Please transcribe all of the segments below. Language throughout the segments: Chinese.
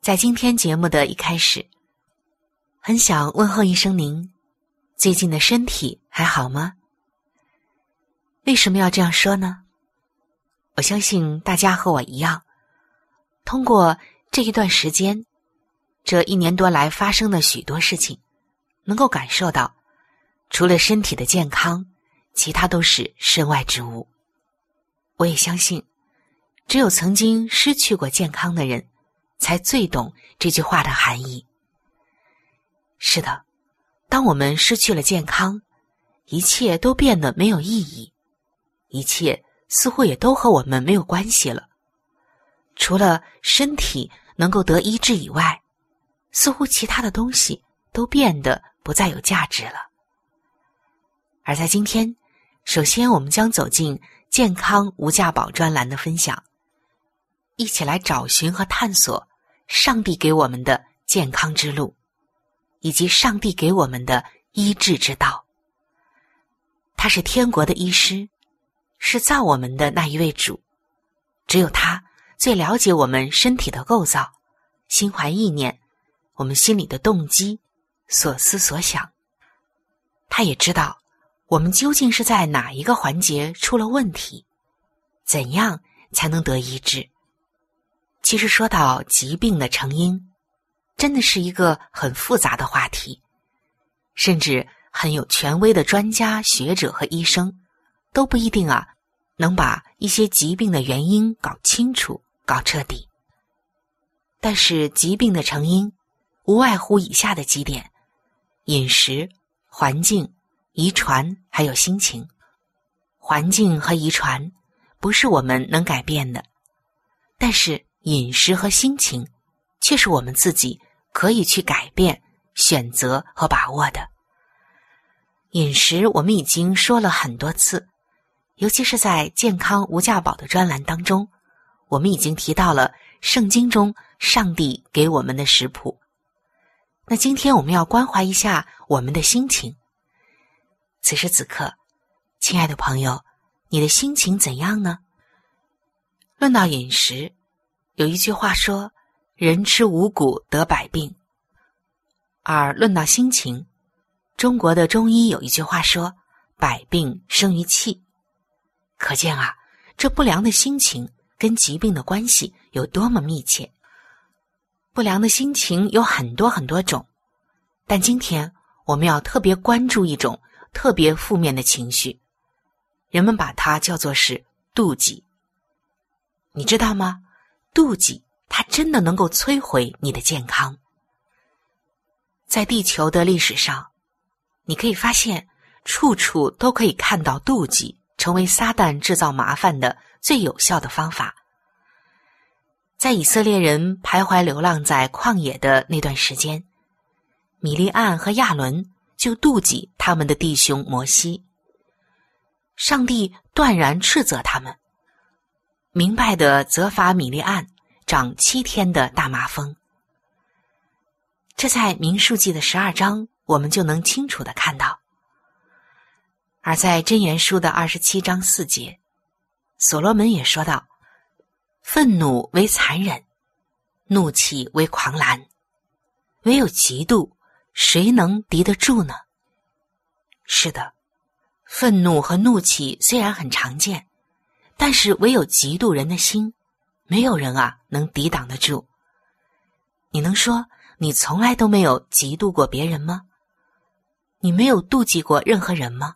在今天节目的一开始，很想问候一声您，最近的身体还好吗？为什么要这样说呢？我相信大家和我一样，通过这一段时间，这一年多来发生的许多事情，能够感受到，除了身体的健康，其他都是身外之物。我也相信，只有曾经失去过健康的人，才最懂这句话的含义。是的，当我们失去了健康，一切都变得没有意义。一切似乎也都和我们没有关系了，除了身体能够得医治以外，似乎其他的东西都变得不再有价值了。而在今天，首先我们将走进健康无价宝专栏的分享，一起来找寻和探索上帝给我们的健康之路，以及上帝给我们的医治之道。他是天国的医师。是造我们的那一位主，只有他最了解我们身体的构造、心怀意念、我们心里的动机、所思所想。他也知道我们究竟是在哪一个环节出了问题，怎样才能得医治。其实说到疾病的成因，真的是一个很复杂的话题，甚至很有权威的专家学者和医生。都不一定啊，能把一些疾病的原因搞清楚、搞彻底。但是疾病的成因，无外乎以下的几点：饮食、环境、遗传，还有心情。环境和遗传不是我们能改变的，但是饮食和心情却是我们自己可以去改变、选择和把握的。饮食我们已经说了很多次。尤其是在健康无价宝的专栏当中，我们已经提到了圣经中上帝给我们的食谱。那今天我们要关怀一下我们的心情。此时此刻，亲爱的朋友，你的心情怎样呢？论到饮食，有一句话说：“人吃五谷得百病。”而论到心情，中国的中医有一句话说：“百病生于气。”可见啊，这不良的心情跟疾病的关系有多么密切。不良的心情有很多很多种，但今天我们要特别关注一种特别负面的情绪，人们把它叫做是妒忌。你知道吗？妒忌它真的能够摧毁你的健康。在地球的历史上，你可以发现处处都可以看到妒忌。成为撒旦制造麻烦的最有效的方法。在以色列人徘徊流浪在旷野的那段时间，米利暗和亚伦就妒忌他们的弟兄摩西。上帝断然斥责他们，明白的责罚米利暗长七天的大麻风，这在民数记的十二章，我们就能清楚的看到。而在箴言书的二十七章四节，所罗门也说道：“愤怒为残忍，怒气为狂澜，唯有嫉妒，谁能敌得住呢？”是的，愤怒和怒气虽然很常见，但是唯有嫉妒人的心，没有人啊能抵挡得住。你能说你从来都没有嫉妒过别人吗？你没有妒忌过任何人吗？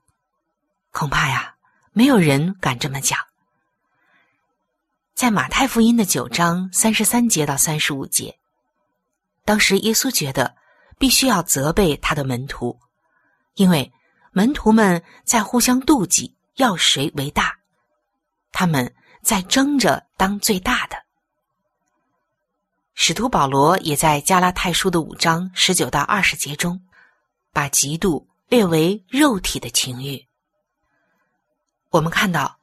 恐怕呀，没有人敢这么讲。在马太福音的九章三十三节到三十五节，当时耶稣觉得必须要责备他的门徒，因为门徒们在互相妒忌，要谁为大，他们在争着当最大的。使徒保罗也在加拉太书的五章十九到二十节中，把嫉妒列为肉体的情欲。我们看到，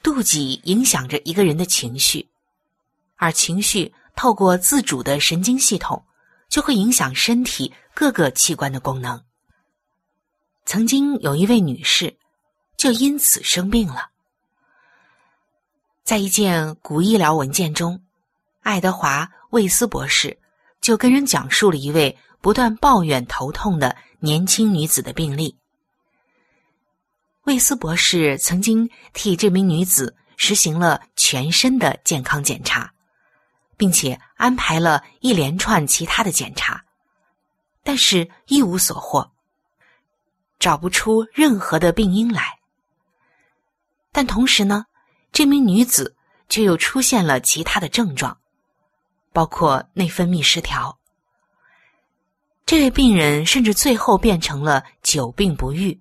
妒忌影响着一个人的情绪，而情绪透过自主的神经系统，就会影响身体各个器官的功能。曾经有一位女士，就因此生病了。在一件古医疗文件中，爱德华·魏斯博士就跟人讲述了一位不断抱怨头痛的年轻女子的病例。魏斯博士曾经替这名女子实行了全身的健康检查，并且安排了一连串其他的检查，但是一无所获，找不出任何的病因来。但同时呢，这名女子却又出现了其他的症状，包括内分泌失调。这位病人甚至最后变成了久病不愈。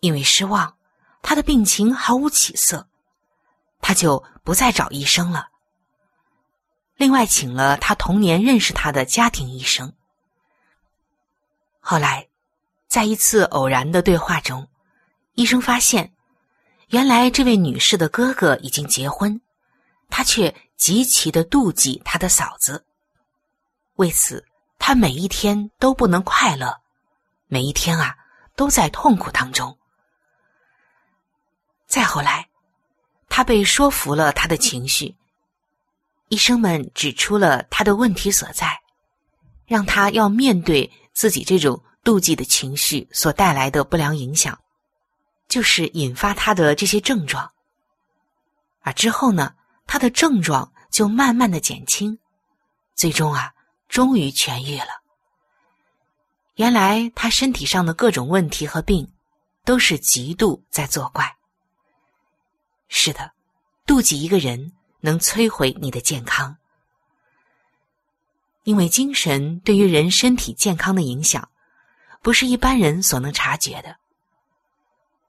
因为失望，他的病情毫无起色，他就不再找医生了。另外，请了他童年认识他的家庭医生。后来，在一次偶然的对话中，医生发现，原来这位女士的哥哥已经结婚，他却极其的妒忌他的嫂子。为此，他每一天都不能快乐，每一天啊，都在痛苦当中。再后来，他被说服了他的情绪。医生们指出了他的问题所在，让他要面对自己这种妒忌的情绪所带来的不良影响，就是引发他的这些症状。而之后呢，他的症状就慢慢的减轻，最终啊，终于痊愈了。原来他身体上的各种问题和病，都是嫉妒在作怪。是的，妒忌一个人能摧毁你的健康，因为精神对于人身体健康的影响，不是一般人所能察觉的。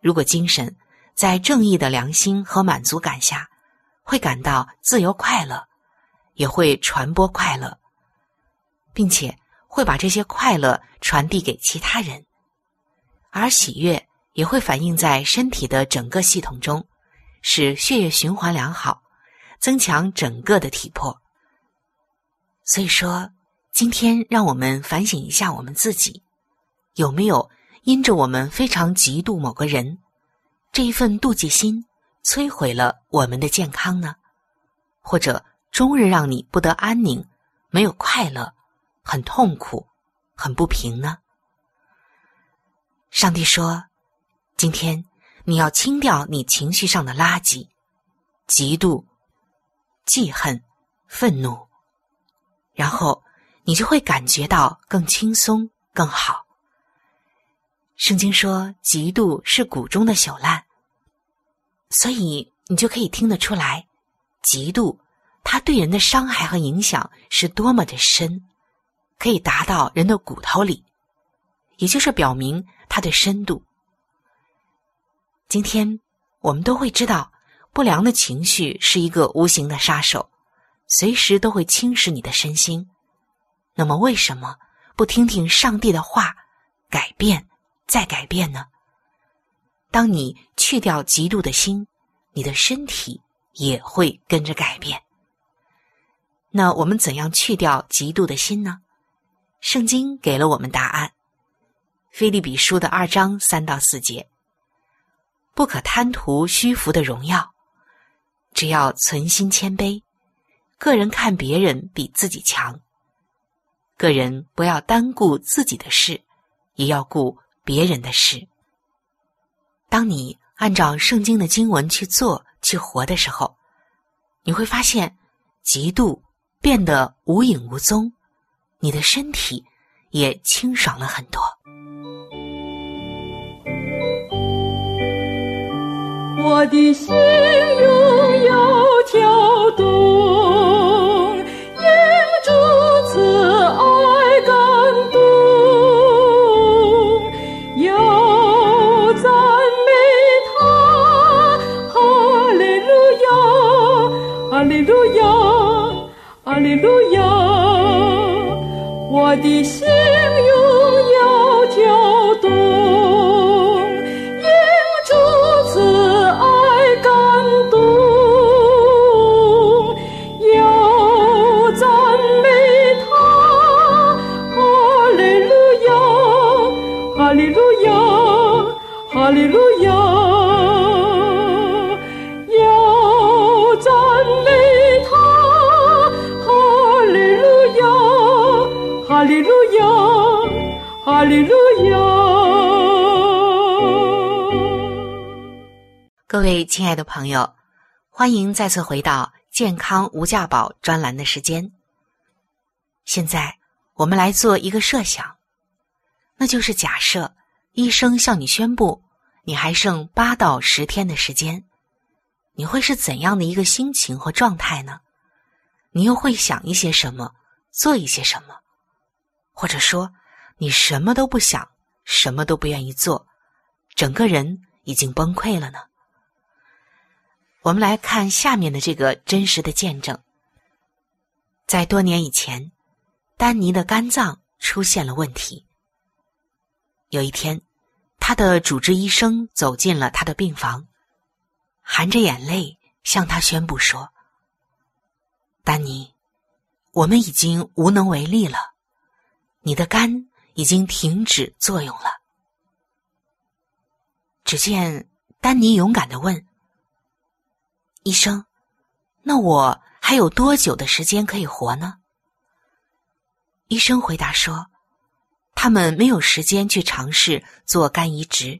如果精神在正义的良心和满足感下，会感到自由快乐，也会传播快乐，并且会把这些快乐传递给其他人，而喜悦也会反映在身体的整个系统中。使血液循环良好，增强整个的体魄。所以说，今天让我们反省一下我们自己，有没有因着我们非常嫉妒某个人，这一份妒忌心摧毁了我们的健康呢？或者终日让你不得安宁，没有快乐，很痛苦，很不平呢？上帝说，今天。你要清掉你情绪上的垃圾，嫉妒、记恨、愤怒，然后你就会感觉到更轻松、更好。圣经说，嫉妒是谷中的朽烂，所以你就可以听得出来，嫉妒它对人的伤害和影响是多么的深，可以达到人的骨头里，也就是表明它的深度。今天我们都会知道，不良的情绪是一个无形的杀手，随时都会侵蚀你的身心。那么，为什么不听听上帝的话，改变再改变呢？当你去掉嫉妒的心，你的身体也会跟着改变。那我们怎样去掉嫉妒的心呢？圣经给了我们答案，《菲利比书》的二章三到四节：不可贪图虚浮的荣耀，只要存心谦卑，个人看别人比自己强。个人不要单顾自己的事，也要顾别人的事。当你按照圣经的经文去做、去活的时候，你会发现，嫉妒变得无影无踪，你的身体也清爽了很多。我的心拥有跳动，亲爱的朋友，欢迎再次回到健康无价宝专栏的时间。现在我们来做一个设想，那就是假设医生向你宣布你还剩八到十天的时间，你会是怎样的一个心情和状态呢？你又会想一些什么，做一些什么？或者说，你什么都不想，什么都不愿意做，整个人已经崩溃了呢？我们来看下面的这个真实的见证。在多年以前，丹尼的肝脏出现了问题。有一天，他的主治医生走进了他的病房，含着眼泪向他宣布说：“丹尼，我们已经无能为力了，你的肝已经停止作用了。”只见丹尼勇敢的问。医生，那我还有多久的时间可以活呢？医生回答说：“他们没有时间去尝试做肝移植，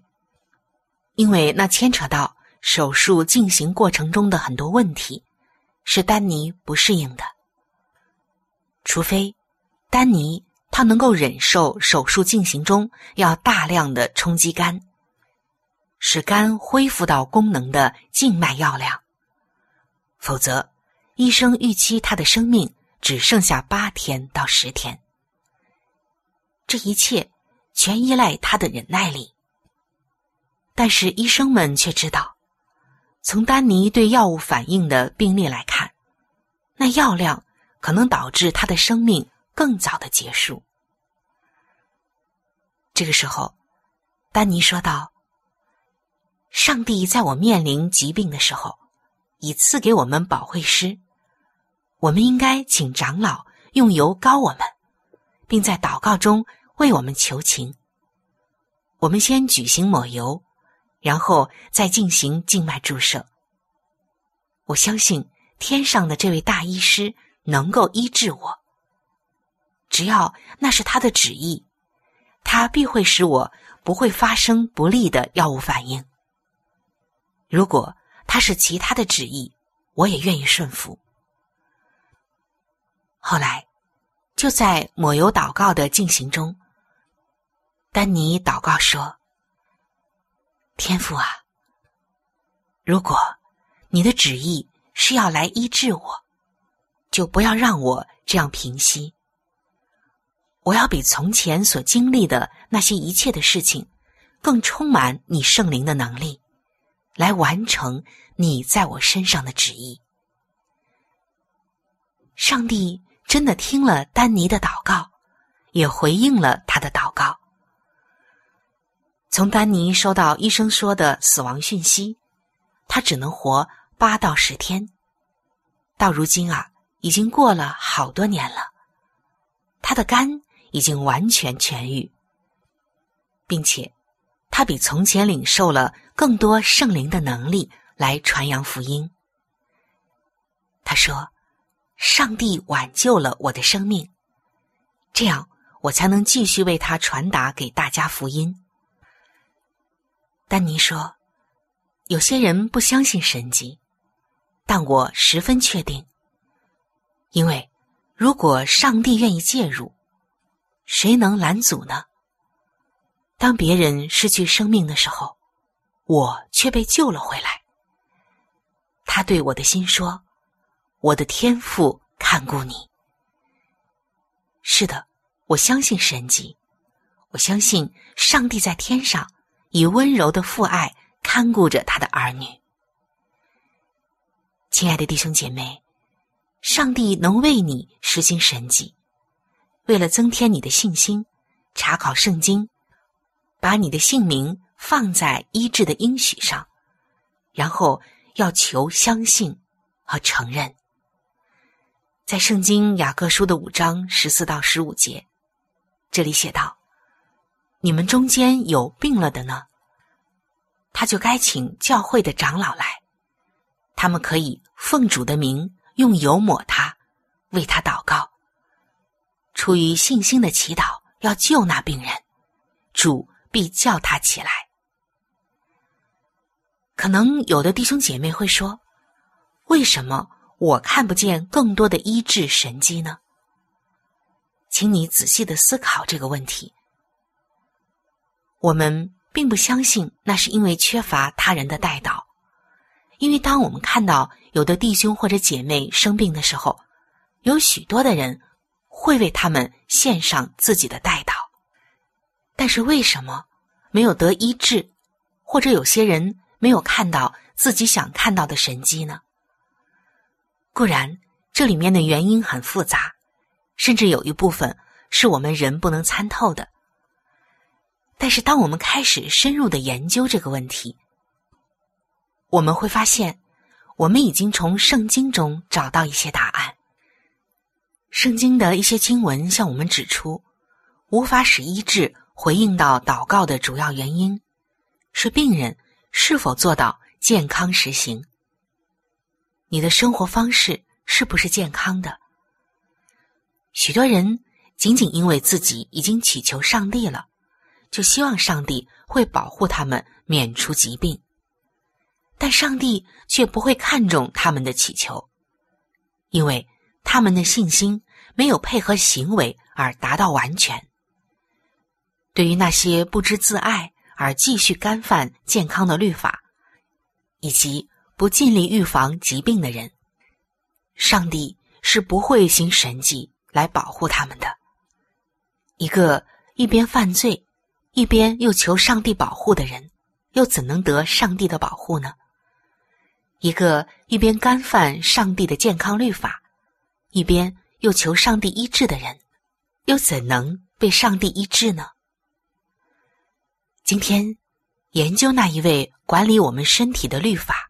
因为那牵扯到手术进行过程中的很多问题，是丹尼不适应的。除非丹尼他能够忍受手术进行中要大量的冲击肝，使肝恢复到功能的静脉药量。”否则，医生预期他的生命只剩下八天到十天。这一切全依赖他的忍耐力。但是医生们却知道，从丹尼对药物反应的病例来看，那药量可能导致他的生命更早的结束。这个时候，丹尼说道：“上帝在我面临疾病的时候。”以赐给我们保惠师，我们应该请长老用油膏我们，并在祷告中为我们求情。我们先举行抹油，然后再进行静脉注射。我相信天上的这位大医师能够医治我，只要那是他的旨意，他必会使我不会发生不利的药物反应。如果。他是其他的旨意，我也愿意顺服。后来，就在抹油祷告的进行中，丹尼祷告说：“天父啊，如果你的旨意是要来医治我，就不要让我这样平息。我要比从前所经历的那些一切的事情，更充满你圣灵的能力。”来完成你在我身上的旨意。上帝真的听了丹尼的祷告，也回应了他的祷告。从丹尼收到医生说的死亡讯息，他只能活八到十天。到如今啊，已经过了好多年了，他的肝已经完全痊愈，并且他比从前领受了更多圣灵的能力来传扬福音。他说：“上帝挽救了我的生命，这样我才能继续为他传达给大家福音。”丹尼说：“有些人不相信神迹，但我十分确定，因为如果上帝愿意介入，谁能拦阻呢？当别人失去生命的时候，我却被救了回来。他对我的心说。”我的天父看顾你。是的，我相信神迹，我相信上帝在天上以温柔的父爱看顾着他的儿女。亲爱的弟兄姐妹，上帝能为你实行神迹，为了增添你的信心，查考圣经，把你的姓名放在医治的应许上，然后要求相信和承认。在圣经雅各书的五章十四到十五节，这里写道：“你们中间有病了的呢，他就该请教会的长老来，他们可以奉主的名用油抹他，为他祷告。出于信心的祈祷，要救那病人，主必叫他起来。”可能有的弟兄姐妹会说：“为什么？”我看不见更多的医治神迹呢，请你仔细的思考这个问题。我们并不相信那是因为缺乏他人的带导，因为当我们看到有的弟兄或者姐妹生病的时候，有许多的人会为他们献上自己的带导，但是为什么没有得医治，或者有些人没有看到自己想看到的神迹呢？固然，这里面的原因很复杂，甚至有一部分是我们人不能参透的。但是，当我们开始深入的研究这个问题，我们会发现，我们已经从圣经中找到一些答案。圣经的一些经文向我们指出，无法使医治回应到祷告的主要原因，是病人是否做到健康实行。你的生活方式是不是健康的？许多人仅仅因为自己已经祈求上帝了，就希望上帝会保护他们免除疾病，但上帝却不会看重他们的祈求，因为他们的信心没有配合行为而达到完全。对于那些不知自爱而继续干犯健康的律法，以及。不尽力预防疾病的人，上帝是不会行神迹来保护他们的。一个一边犯罪，一边又求上帝保护的人，又怎能得上帝的保护呢？一个一边干犯上帝的健康律法，一边又求上帝医治的人，又怎能被上帝医治呢？今天研究那一位管理我们身体的律法。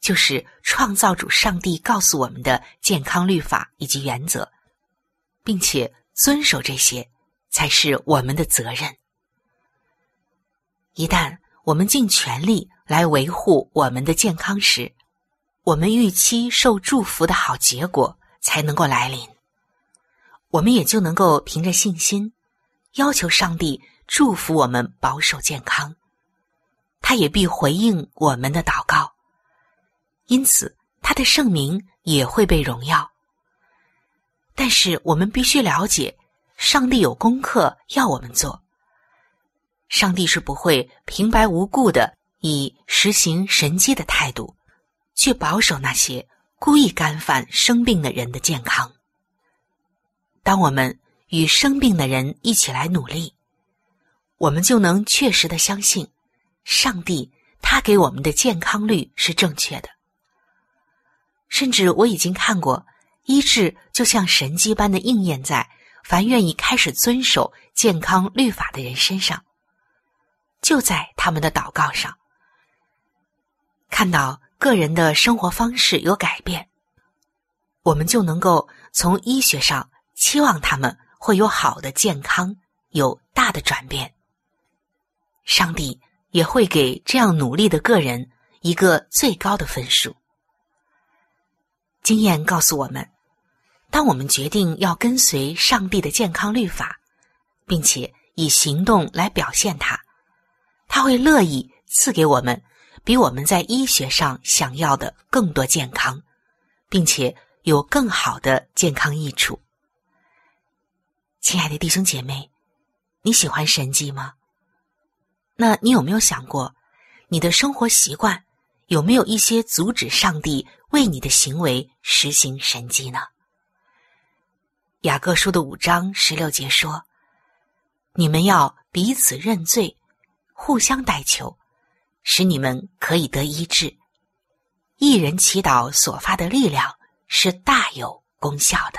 就是创造主上帝告诉我们的健康律法以及原则，并且遵守这些，才是我们的责任。一旦我们尽全力来维护我们的健康时，我们预期受祝福的好结果才能够来临。我们也就能够凭着信心，要求上帝祝福我们保守健康，他也必回应我们的祷告。因此，他的圣名也会被荣耀。但是，我们必须了解，上帝有功课要我们做。上帝是不会平白无故的以实行神迹的态度，去保守那些故意干犯生病的人的健康。当我们与生病的人一起来努力，我们就能确实的相信，上帝他给我们的健康率是正确的。甚至我已经看过，医治就像神迹般的应验在凡愿意开始遵守健康律法的人身上，就在他们的祷告上，看到个人的生活方式有改变，我们就能够从医学上期望他们会有好的健康，有大的转变。上帝也会给这样努力的个人一个最高的分数。经验告诉我们，当我们决定要跟随上帝的健康律法，并且以行动来表现它，他会乐意赐给我们比我们在医学上想要的更多健康，并且有更好的健康益处。亲爱的弟兄姐妹，你喜欢神迹吗？那你有没有想过，你的生活习惯有没有一些阻止上帝？为你的行为实行神迹呢？雅各书的五章十六节说：“你们要彼此认罪，互相代求，使你们可以得医治。一人祈祷所发的力量是大有功效的。”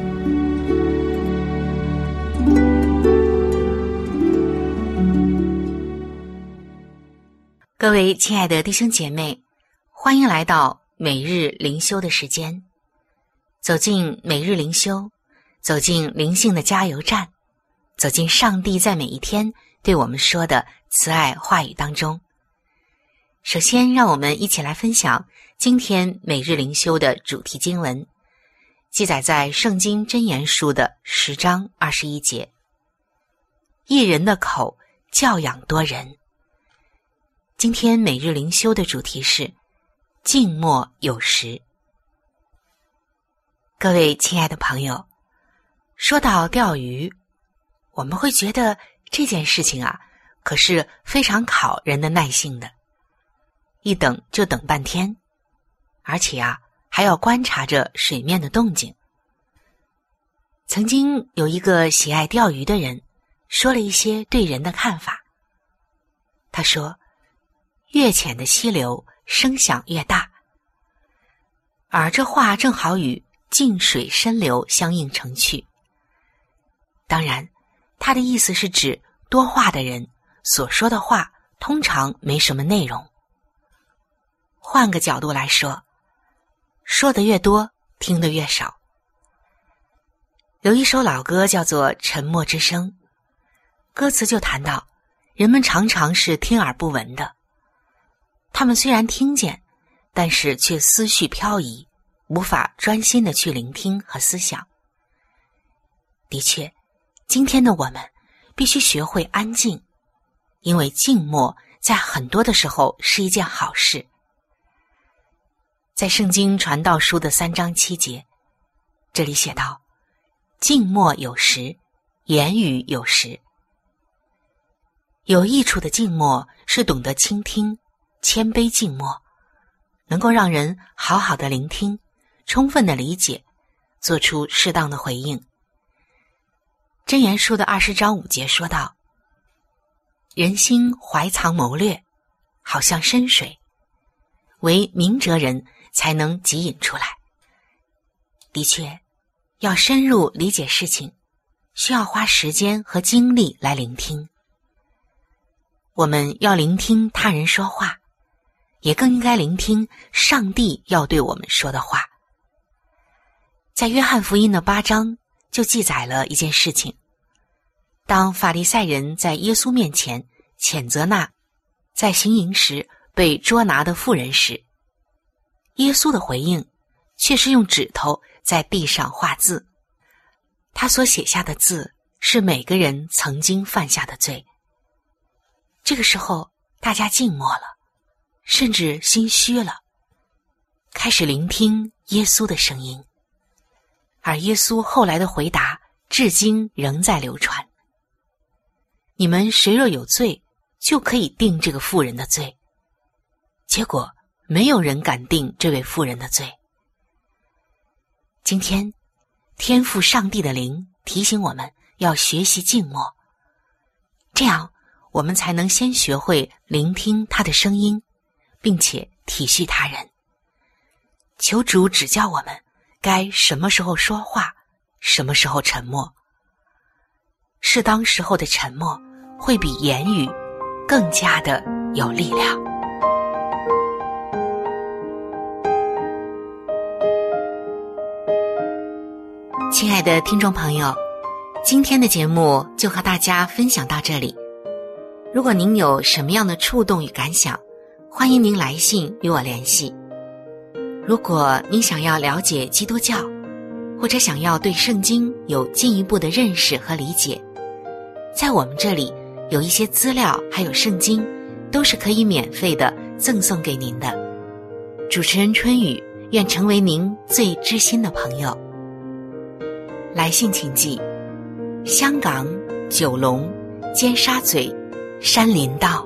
各位亲爱的弟兄姐妹，欢迎来到每日灵修的时间。走进每日灵修，走进灵性的加油站，走进上帝在每一天对我们说的慈爱话语当中。首先，让我们一起来分享今天每日灵修的主题经文，记载在《圣经真言书》的十章二十一节：“一人的口教养多人。”今天每日灵修的主题是“静默有时”。各位亲爱的朋友，说到钓鱼，我们会觉得这件事情啊，可是非常考人的耐性的，一等就等半天，而且啊，还要观察着水面的动静。曾经有一个喜爱钓鱼的人，说了一些对人的看法。他说。越浅的溪流声响越大，而这话正好与静水深流相映成趣。当然，他的意思是指多话的人所说的话通常没什么内容。换个角度来说，说的越多，听得越少。有一首老歌叫做《沉默之声》，歌词就谈到，人们常常是听而不闻的。他们虽然听见，但是却思绪飘移，无法专心的去聆听和思想。的确，今天的我们必须学会安静，因为静默在很多的时候是一件好事。在《圣经传道书》的三章七节，这里写道：“静默有时，言语有时。有益处的静默是懂得倾听。”谦卑静默，能够让人好好的聆听，充分的理解，做出适当的回应。真言书的二十章五节说道：“人心怀藏谋略，好像深水，唯明哲人才能汲引出来。”的确，要深入理解事情，需要花时间和精力来聆听。我们要聆听他人说话。也更应该聆听上帝要对我们说的话。在约翰福音的八章就记载了一件事情：当法利赛人在耶稣面前谴责那在行营时被捉拿的妇人时，耶稣的回应却是用指头在地上画字，他所写下的字是每个人曾经犯下的罪。这个时候，大家静默了，甚至心虚了，开始聆听耶稣的声音。而耶稣后来的回答，至今仍在流传。你们谁若有罪，就可以定这个妇人的罪。结果，没有人敢定这位妇人的罪。今天，天赋上帝的灵提醒我们要学习静默，这样我们才能先学会聆听他的声音，并且体恤他人。求主指教我们。该什么时候说话，什么时候沉默？适当时候的沉默，会比言语更加的有力量。亲爱的听众朋友，今天的节目就和大家分享到这里。如果您有什么样的触动与感想，欢迎您来信与我联系。如果您想要了解基督教，或者想要对圣经有进一步的认识和理解，在我们这里有一些资料，还有圣经，都是可以免费的赠送给您的。主持人春雨愿成为您最知心的朋友。来信请寄：香港九龙尖沙咀山林道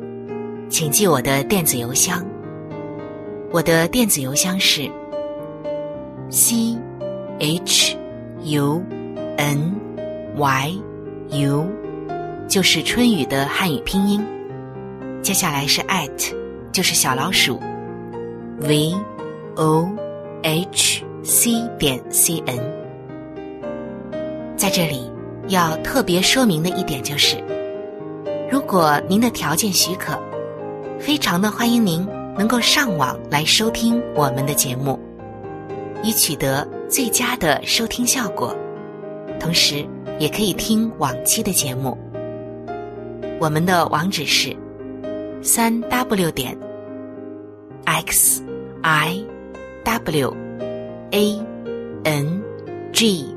请记我的电子邮箱。我的电子邮箱是 c h u n y u，就是春雨的汉语拼音。接下来是 at，就是小老鼠 v o h c 点 c n。在这里要特别说明的一点就是，如果您的条件许可，非常的欢迎您。能够上网来收听我们的节目，以取得最佳的收听效果，同时也可以听往期的节目。我们的网址是三 w 点 x i w a n g，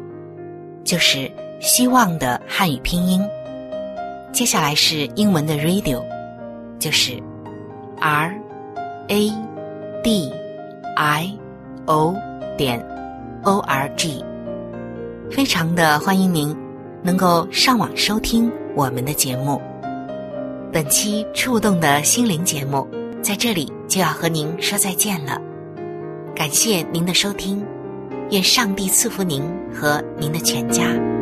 就是希望的汉语拼音。接下来是英文的 radio，就是 r。a d i o 点 o r g，非常的欢迎您能够上网收听我们的节目。本期触动的心灵节目在这里就要和您说再见了，感谢您的收听，愿上帝赐福您和您的全家。